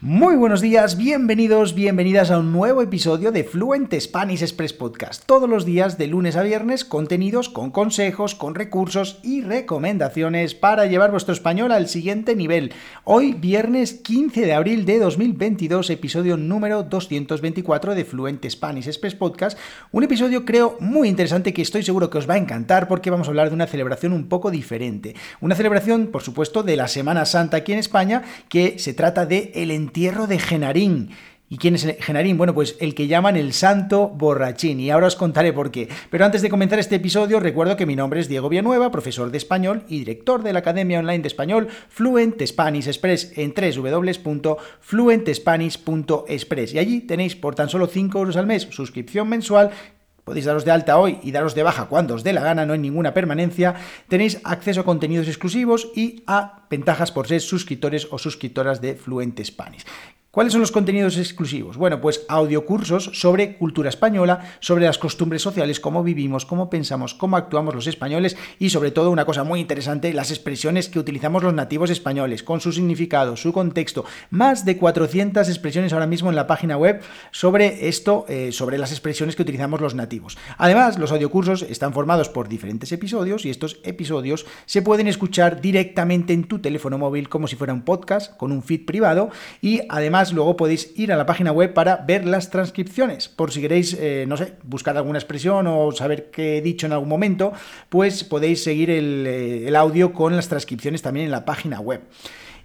Muy buenos días, bienvenidos, bienvenidas a un nuevo episodio de Fluent Spanish Express Podcast. Todos los días de lunes a viernes, contenidos con consejos, con recursos y recomendaciones para llevar vuestro español al siguiente nivel. Hoy, viernes 15 de abril de 2022, episodio número 224 de Fluent Spanish Express Podcast. Un episodio creo muy interesante que estoy seguro que os va a encantar porque vamos a hablar de una celebración un poco diferente. Una celebración, por supuesto, de la Semana Santa aquí en España, que se trata de el entierro de Genarín. ¿Y quién es Genarín? Bueno, pues el que llaman el Santo Borrachín. Y ahora os contaré por qué. Pero antes de comenzar este episodio, recuerdo que mi nombre es Diego Villanueva, profesor de español y director de la Academia Online de Español Fluent Spanish Express en www.fluentspanish.express. Y allí tenéis por tan solo 5 euros al mes suscripción mensual podéis daros de alta hoy y daros de baja cuando os dé la gana, no hay ninguna permanencia, tenéis acceso a contenidos exclusivos y a ventajas por ser suscriptores o suscriptoras de Fluent Spanish. ¿Cuáles son los contenidos exclusivos? Bueno, pues audiocursos sobre cultura española, sobre las costumbres sociales, cómo vivimos, cómo pensamos, cómo actuamos los españoles y sobre todo una cosa muy interesante, las expresiones que utilizamos los nativos españoles, con su significado, su contexto. Más de 400 expresiones ahora mismo en la página web sobre esto, eh, sobre las expresiones que utilizamos los nativos. Además, los audiocursos están formados por diferentes episodios y estos episodios se pueden escuchar directamente en tu teléfono móvil como si fuera un podcast con un feed privado y además luego podéis ir a la página web para ver las transcripciones. Por si queréis, eh, no sé, buscar alguna expresión o saber qué he dicho en algún momento, pues podéis seguir el, eh, audio con las transcripciones también en la página web.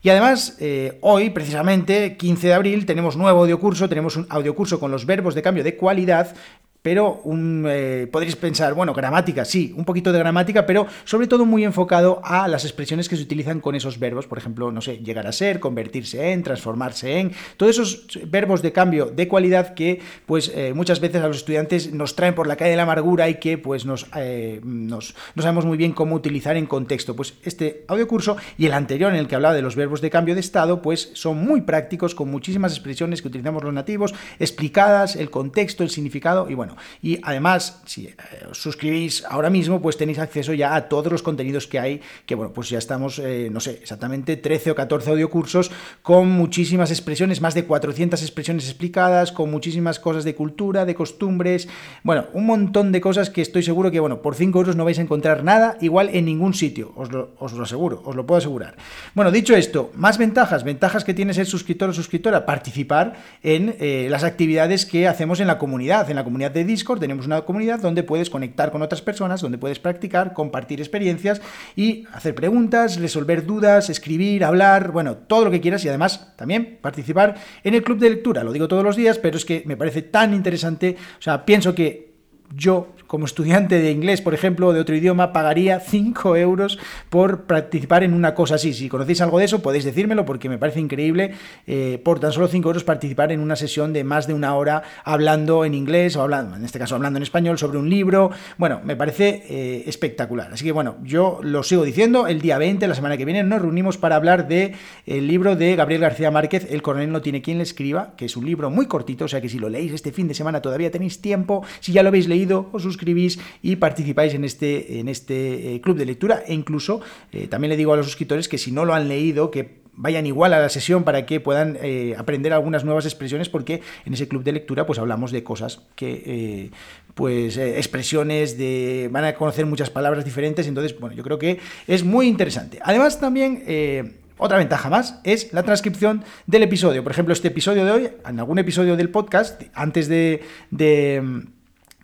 Y además, eh, hoy, precisamente, 15 de abril, tenemos nuevo audiocurso, tenemos un audiocurso con los verbos de cambio de cualidad pero un, eh, podréis pensar, bueno, gramática, sí, un poquito de gramática, pero sobre todo muy enfocado a las expresiones que se utilizan con esos verbos, por ejemplo, no sé, llegar a ser, convertirse en, transformarse en, todos esos verbos de cambio de cualidad que pues eh, muchas veces a los estudiantes nos traen por la calle de la amargura y que pues nos, eh, nos, no sabemos muy bien cómo utilizar en contexto. Pues este audio curso y el anterior en el que hablaba de los verbos de cambio de estado, pues son muy prácticos con muchísimas expresiones que utilizamos los nativos, explicadas, el contexto, el significado y bueno, y además, si eh, os suscribís ahora mismo, pues tenéis acceso ya a todos los contenidos que hay, que bueno, pues ya estamos, eh, no sé, exactamente 13 o 14 audiocursos con muchísimas expresiones, más de 400 expresiones explicadas, con muchísimas cosas de cultura, de costumbres, bueno, un montón de cosas que estoy seguro que, bueno, por 5 euros no vais a encontrar nada igual en ningún sitio, os lo, os lo aseguro, os lo puedo asegurar. Bueno, dicho esto, más ventajas, ventajas que tiene ser suscriptor o suscriptora, participar en eh, las actividades que hacemos en la comunidad, en la comunidad de Discord tenemos una comunidad donde puedes conectar con otras personas, donde puedes practicar, compartir experiencias y hacer preguntas, resolver dudas, escribir, hablar, bueno, todo lo que quieras y además también participar en el club de lectura. Lo digo todos los días, pero es que me parece tan interesante, o sea, pienso que yo como estudiante de inglés, por ejemplo, de otro idioma, pagaría 5 euros por participar en una cosa así. Si conocéis algo de eso, podéis decírmelo porque me parece increíble eh, por tan solo 5 euros participar en una sesión de más de una hora hablando en inglés o hablando, en este caso hablando en español, sobre un libro. Bueno, me parece eh, espectacular. Así que bueno, yo lo sigo diciendo, el día 20, la semana que viene, nos reunimos para hablar del el libro de Gabriel García Márquez, El coronel no tiene quien le escriba, que es un libro muy cortito, o sea que si lo leéis este fin de semana todavía tenéis tiempo, si ya lo habéis leído, os suscribís y participáis en este, en este eh, club de lectura. E incluso eh, también le digo a los suscriptores que si no lo han leído, que vayan igual a la sesión para que puedan eh, aprender algunas nuevas expresiones porque en ese club de lectura pues hablamos de cosas que pues expresiones de van a conocer muchas palabras diferentes. Entonces bueno yo creo que es muy interesante. Además también otra ventaja más es la transcripción del episodio. Por ejemplo este episodio de hoy en algún episodio del podcast antes de de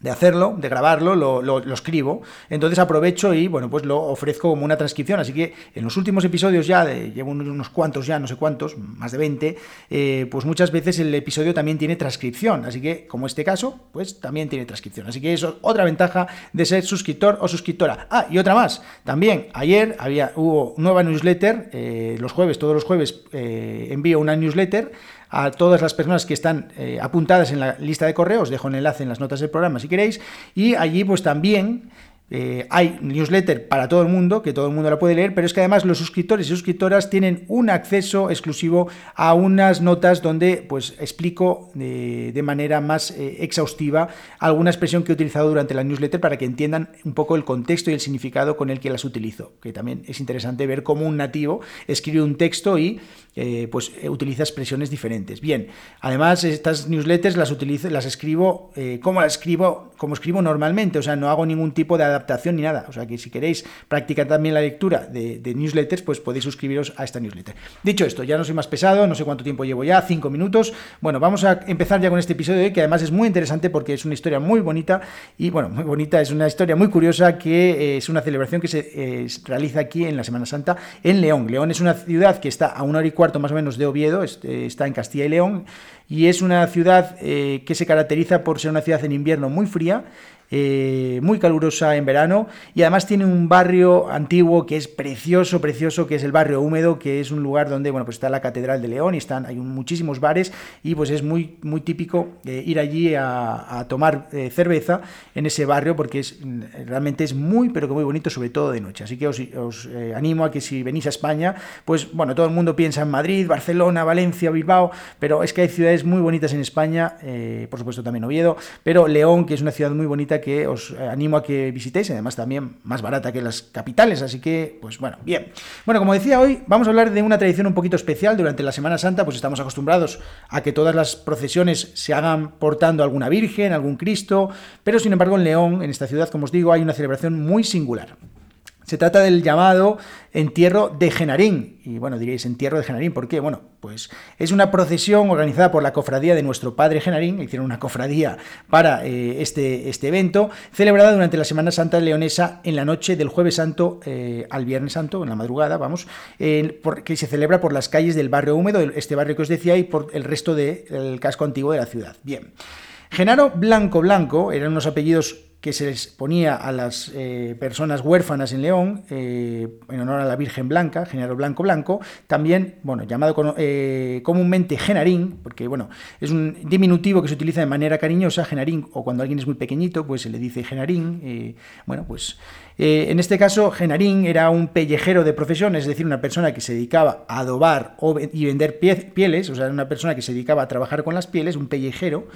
hacerlo, de grabarlo, lo, lo, escribo. Entonces aprovecho y, bueno, pues lo ofrezco como una transcripción. Así que en los últimos episodios ya, de, llevo unos cuantos ya, no sé cuántos, más de 20, eh, pues muchas veces el episodio también tiene transcripción. Así que, como este caso, pues también tiene transcripción. Así que eso es otra ventaja de ser suscriptor o suscriptora. Ah, y otra más. También ayer había, hubo nueva newsletter, eh, los jueves, todos los jueves eh, envío una newsletter a todas las personas que están eh, apuntadas en la lista de correos, dejo un enlace en las notas del programa si queréis, y allí pues también eh, hay newsletter para todo el mundo, que todo el mundo la puede leer, pero es que además los suscriptores y suscriptoras tienen un acceso exclusivo a unas notas donde pues explico de, manera más eh, exhaustiva alguna expresión que he utilizado durante la newsletter para que entiendan un poco el contexto y el significado con el que las utilizo, que también es interesante ver cómo un nativo escribe un texto y eh, pues utiliza expresiones diferentes. Bien, además estas newsletters las escribo como las escribo, como escribo normalmente, o sea, no hago ningún tipo de adaptación ni nada. O sea que si queréis practicar también la lectura de, newsletters, pues podéis suscribiros a esta newsletter. Dicho esto, ya no soy más pesado, no sé cuánto tiempo llevo ya, cinco minutos. Bueno, vamos a empezar ya con este episodio que además es muy interesante porque es una historia muy bonita y, bueno, muy bonita, es una historia muy curiosa que eh, es una celebración que se eh, realiza aquí en la Semana Santa en León. León es una ciudad que está a una hora y cuarto más o menos de Oviedo, eh, está en Castilla y León y es una ciudad que se caracteriza por ser una ciudad en invierno muy fría eh, muy calurosa en verano y además tiene un barrio antiguo que es precioso, precioso, que es el barrio húmedo, que es un lugar donde bueno, pues está la Catedral de León y están, hay muchísimos bares y pues es muy, muy típico eh, ir allí a, tomar eh, cerveza en ese barrio porque es, realmente es muy, pero que muy bonito, sobre todo de noche. Así que os, os animo a que si venís a España, pues bueno, todo el mundo piensa en Madrid, Barcelona, Valencia, Bilbao, pero es que hay ciudades muy bonitas en España, por supuesto también Oviedo, pero León, que es una ciudad muy bonita, que os eh, animo a que visitéis, además también más barata que las capitales, así que, pues bueno, bien. Bueno, como decía hoy, vamos a hablar de una tradición un poquito especial durante la Semana Santa, pues estamos acostumbrados a que todas las procesiones se hagan portando alguna Virgen, algún Cristo, pero sin embargo en León, en esta ciudad, como os digo, hay una celebración muy singular. Se trata del llamado entierro de Genarín. Y bueno, diréis, entierro de Genarín, ¿por qué? Bueno, pues es una procesión organizada por la cofradía de nuestro padre Genarín, hicieron una cofradía para eh, este, este evento, celebrada durante la Semana Santa leonesa en la noche del jueves santo eh, al viernes santo, en la madrugada, vamos, que se celebra por las calles del barrio húmedo, este barrio que os decía, y por el resto del casco antiguo de la ciudad. Bien. Genaro Blanco Blanco eran unos apellidos que se les ponía a las eh, personas huérfanas en León, eh, en honor a la Virgen Blanca, Genaro Blanco Blanco, también, bueno, llamado eh, comúnmente Genarín, porque, bueno, es un diminutivo que se utiliza de manera cariñosa, Genarín, o cuando alguien es muy pequeñito, pues se le dice Genarín, bueno, pues en este caso, Genarín era un pellejero de profesión, es decir, una persona que se dedicaba a adobar y vender pieles, o sea, una persona que se dedicaba a trabajar con las pieles, un pellejero,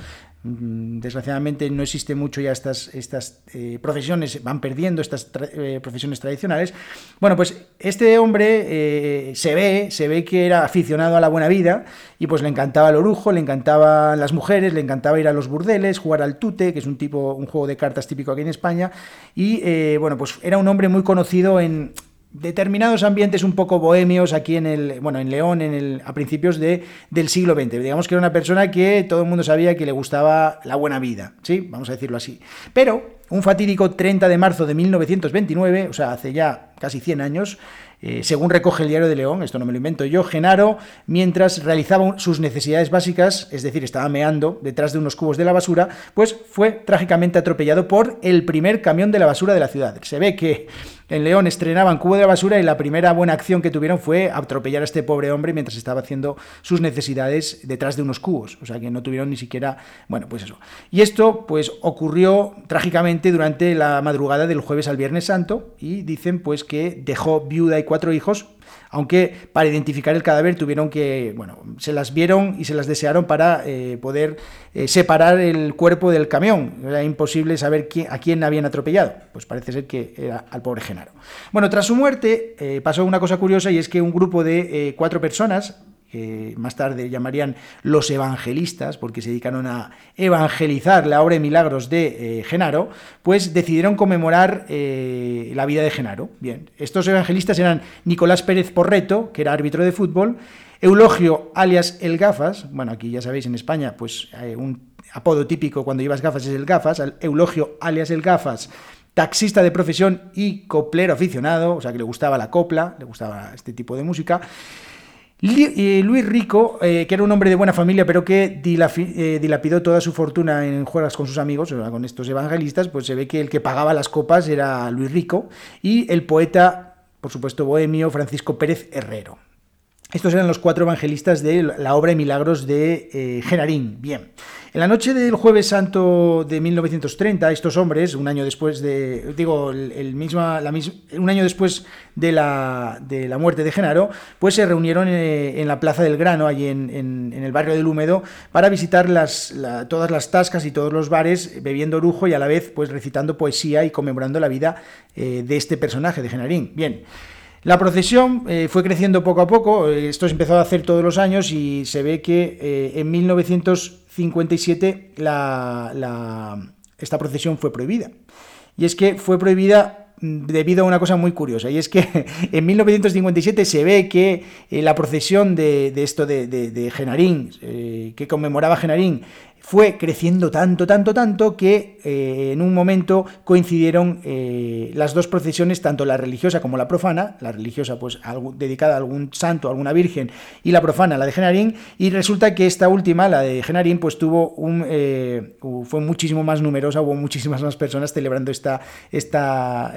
desgraciadamente no existe mucho ya estas, estas eh, profesiones, van perdiendo estas eh, profesiones tradicionales. Bueno, pues este hombre eh, se ve, se ve que era aficionado a la buena vida y pues le encantaba el orujo, le encantaban las mujeres, le encantaba ir a los burdeles, jugar al tute, que es un tipo, un juego de cartas típico aquí en España, y bueno, pues era un hombre muy conocido en, determinados ambientes un poco bohemios aquí en el bueno en León en el, a principios de, del siglo XX digamos que era una persona que todo el mundo sabía que le gustaba la buena vida sí vamos a decirlo así. Pero un fatídico 30 de marzo de 1929 o sea hace ya casi 100 años eh, según recoge el diario de León, esto no me lo invento yo, Genaro, mientras realizaba sus necesidades básicas, es decir, estaba meando detrás de unos cubos de la basura, pues fue trágicamente atropellado por el primer camión de la basura de la ciudad. Se ve que en León estrenaban Cubo de Basura y la primera buena acción que tuvieron fue atropellar a este pobre hombre mientras estaba haciendo sus necesidades detrás de unos cubos. O sea que no tuvieron ni siquiera, bueno, pues eso. Y esto pues ocurrió trágicamente durante la madrugada del jueves al Viernes Santo y dicen pues que dejó viuda y cuatro hijos aunque para identificar el cadáver tuvieron que, bueno, se las vieron y se las desearon para eh, poder eh, separar el cuerpo del camión. Era imposible saber quién, a quién habían atropellado. Pues parece ser que era al pobre Genaro. Bueno, tras su muerte eh, pasó una cosa curiosa y es que un grupo de cuatro personas que más tarde llamarían los evangelistas, porque se dedicaron a evangelizar la obra de milagros de eh, Genaro, pues decidieron conmemorar eh, la vida de Genaro. Bien, estos evangelistas eran Nicolás Pérez Porreto, que era árbitro de fútbol, Eulogio alias El Gafas, bueno, aquí ya sabéis en España, pues un apodo típico cuando llevas gafas es el Gafas, Eulogio alias El Gafas, taxista de profesión y coplero aficionado, o sea que le gustaba la copla, le gustaba este tipo de música. Luis Rico, eh, que era un hombre de buena familia, pero que eh, dilapidó toda su fortuna en juegas con sus amigos, con estos evangelistas, pues se ve que el que pagaba las copas era Luis Rico, y el poeta, por supuesto, bohemio, Francisco Pérez Herrero. Estos eran los cuatro evangelistas de la obra de milagros de eh, Genarín. Bien. En la noche del Jueves Santo de 1930, estos hombres, un año después de, digo, el, misma, la un año después de la, de la, muerte de Genaro, pues se reunieron eh, en, la Plaza del Grano, allí en, el barrio del Húmedo, para visitar las, todas las tascas y todos los bares, bebiendo orujo y a la vez pues recitando poesía y conmemorando la vida eh, de este personaje, de Genarín. Bien. La procesión eh, fue creciendo poco a poco, esto se empezó a hacer todos los años y se ve que eh, en 1957 esta procesión fue prohibida. Y es que fue prohibida mm, debido a una cosa muy curiosa, y es que en 1957 se ve que la procesión de, esto de, de Genarín, que conmemoraba Genarín, fue creciendo tanto, tanto, tanto que eh, en un momento coincidieron eh, las dos procesiones, tanto la religiosa como la profana, la religiosa pues dedicada a algún santo, a alguna virgen, y la profana, la de Genarín, y resulta que esta última, la de Genarín, pues tuvo un, eh, fue muchísimo más numerosa, hubo muchísimas más personas celebrando esta, esta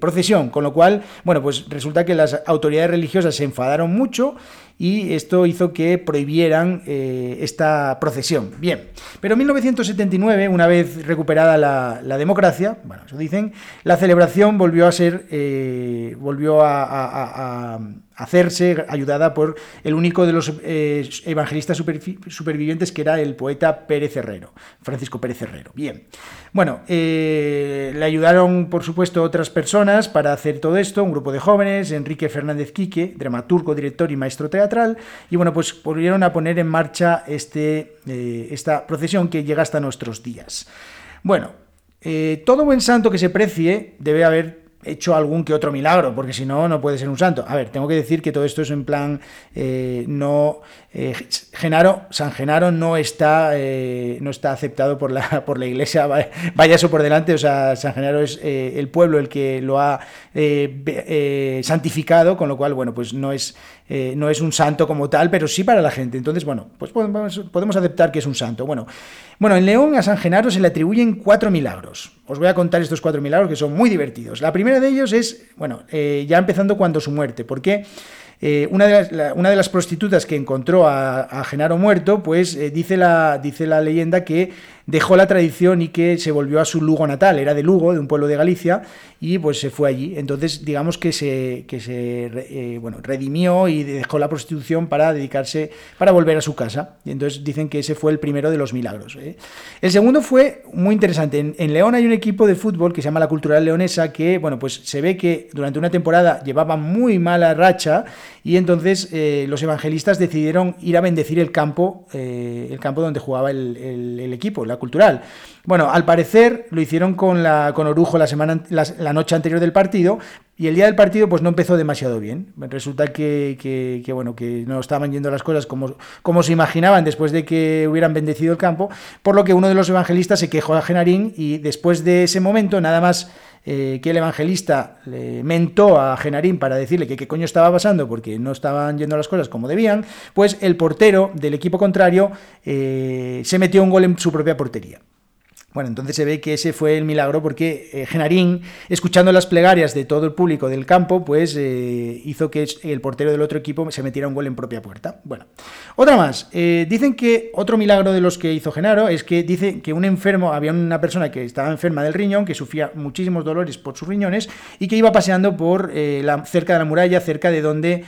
procesión, con lo cual, bueno, pues resulta que las autoridades religiosas se enfadaron mucho, y esto hizo que prohibieran eh, esta procesión. Bien, pero en 1979, una vez recuperada la, democracia, bueno, eso dicen, la celebración volvió a ser, eh, volvió a hacerse ayudada por el único de los eh, evangelistas supervivientes que era el poeta Pérez Herrero, Francisco Pérez Herrero. Bien, bueno, eh, le ayudaron por supuesto otras personas para hacer todo esto, un grupo de jóvenes, Enrique Fernández Quique, dramaturgo, director y maestro teatral, y bueno, pues volvieron a poner en marcha este, eh, esta procesión que llega hasta nuestros días. Bueno, todo buen santo que se precie debe haber hecho algún que otro milagro, porque si no, no puede ser un santo. A ver, tengo que decir que todo esto es en plan, eh, no, eh, Genaro, San Genaro no está, eh, no está aceptado por la, por la iglesia, vaya eso por delante, o sea, San Genaro es el pueblo el que lo ha santificado, con lo cual, bueno, pues no es, no es un santo como tal, pero sí para la gente. Entonces, bueno, pues podemos, podemos aceptar que es un santo. Bueno, bueno, en León a San Genaro se le atribuyen cuatro milagros. Os voy a contar estos cuatro milagros que son muy divertidos. La primera de ellos es, bueno, eh, ya empezando cuando su muerte, porque eh, una, de las, prostitutas que encontró a, Genaro muerto, pues eh, dice, la, dice la leyenda que dejó la tradición y que se volvió a su Lugo natal, era de Lugo, de un pueblo de Galicia, y pues se fue allí. Entonces, digamos que se, que se eh, bueno, redimió y dejó la prostitución para dedicarse, para volver a su casa. Y entonces dicen que ese fue el primero de los milagros. El segundo fue muy interesante. En, León hay un equipo de fútbol que se llama la Cultural Leonesa que, bueno, pues se ve que durante una temporada llevaba muy mala racha y entonces eh, los evangelistas decidieron ir a bendecir el campo, eh, el campo donde jugaba el, equipo, la cultural. Bueno, al parecer lo hicieron con, la, Orujo la, noche anterior del partido, y el día del partido pues no empezó demasiado bien. Resulta que, no estaban yendo las cosas como, como se imaginaban después de que hubieran bendecido el campo, por lo que uno de los evangelistas se quejó a Genarín y después de ese momento nada más eh, que el evangelista le mentó a Genarín para decirle que qué coño estaba pasando porque no estaban yendo las cosas como debían, pues el portero del equipo contrario eh, se metió un gol en su propia portería. Bueno, entonces se ve que ese fue el milagro porque eh, Genarín, escuchando las plegarias de todo el público del campo, pues eh, hizo que el portero del otro equipo se metiera un gol en propia puerta. Bueno, otra más. Eh, dicen que otro milagro de los que hizo Genaro es que dice que un enfermo, había una persona que estaba enferma del riñón, que sufría muchísimos dolores por sus riñones y que iba paseando por la, cerca de la muralla, cerca de donde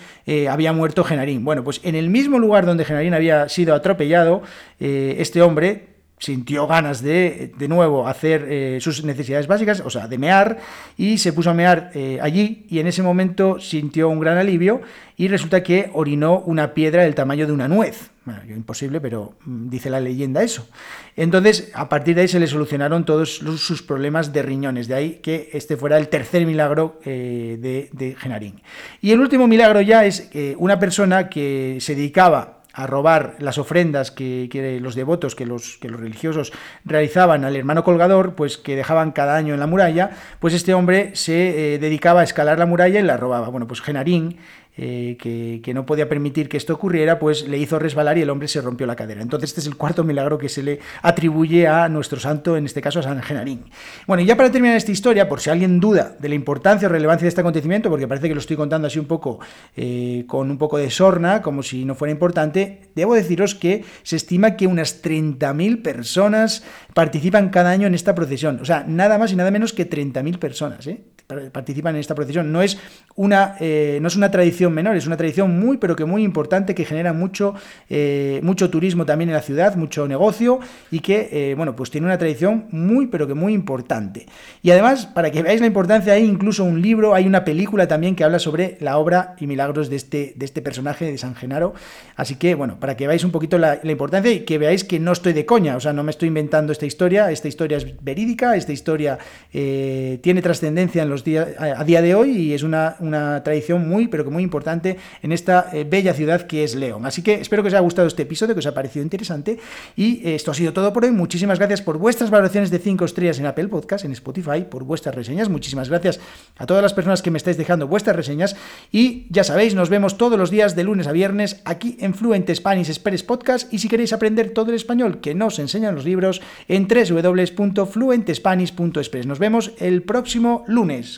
había muerto Genarín. Bueno, pues en el mismo lugar donde Genarín había sido atropellado, este hombre sintió ganas de, de nuevo, hacer eh, sus necesidades básicas, o sea, de mear, y se puso a mear eh, allí, y en ese momento sintió un gran alivio, y resulta que orinó una piedra del tamaño de una nuez. Bueno, imposible, pero mm, dice la leyenda eso. Entonces, a partir de ahí se le solucionaron todos sus problemas de riñones, de ahí que este fuera el tercer milagro eh, de, de Genarín. Y el último milagro ya es una persona que se dedicaba a robar las ofrendas que, los devotos, que los, religiosos realizaban al hermano colgador, pues que dejaban cada año en la muralla, pues este hombre se eh, dedicaba a escalar la muralla y la robaba. Bueno, pues Genarín eh, que, no podía permitir que esto ocurriera, pues le hizo resbalar y el hombre se rompió la cadera. Entonces este es el cuarto milagro que se le atribuye a nuestro santo, en este caso a San Genarín. Bueno, y ya para terminar esta historia, por si alguien duda de la importancia o relevancia de este acontecimiento, porque parece que lo estoy contando así un poco eh, con un poco de sorna, como si no fuera importante, debo deciros que se estima que unas 30.000 personas participan cada año en esta procesión. O sea, nada más y nada menos que 30.000 personas. ¿eh? Participan en esta procesión. No es, una, eh, no es una tradición menor, es una tradición muy, pero que muy importante, que genera mucho, eh, mucho turismo también en la ciudad, mucho negocio y que, eh, bueno, pues tiene una tradición muy, pero que muy importante. Y además, para que veáis la importancia, hay incluso un libro, hay una película también que habla sobre la obra y milagros de este, de este personaje, de San Genaro. Así que, bueno, para que veáis un poquito la, la importancia y que veáis que no estoy de coña, o sea, no me estoy inventando esta historia, esta historia es verídica, esta historia tiene trascendencia en los a día de hoy y es una, tradición muy, pero que muy importante en esta eh, bella ciudad que es León. Así que espero que os haya gustado este episodio, que os haya parecido interesante y eh, esto ha sido todo por hoy. Muchísimas gracias por vuestras valoraciones de 5 estrellas en Apple Podcast, en Spotify, por vuestras reseñas. Muchísimas gracias a todas las personas que me estáis dejando vuestras reseñas y ya sabéis, nos vemos todos los días de lunes a viernes aquí en Fluent Spanish Express Podcast y si queréis aprender todo el español que nos enseñan los libros en www.fluentespanish.express. Nos vemos el próximo lunes.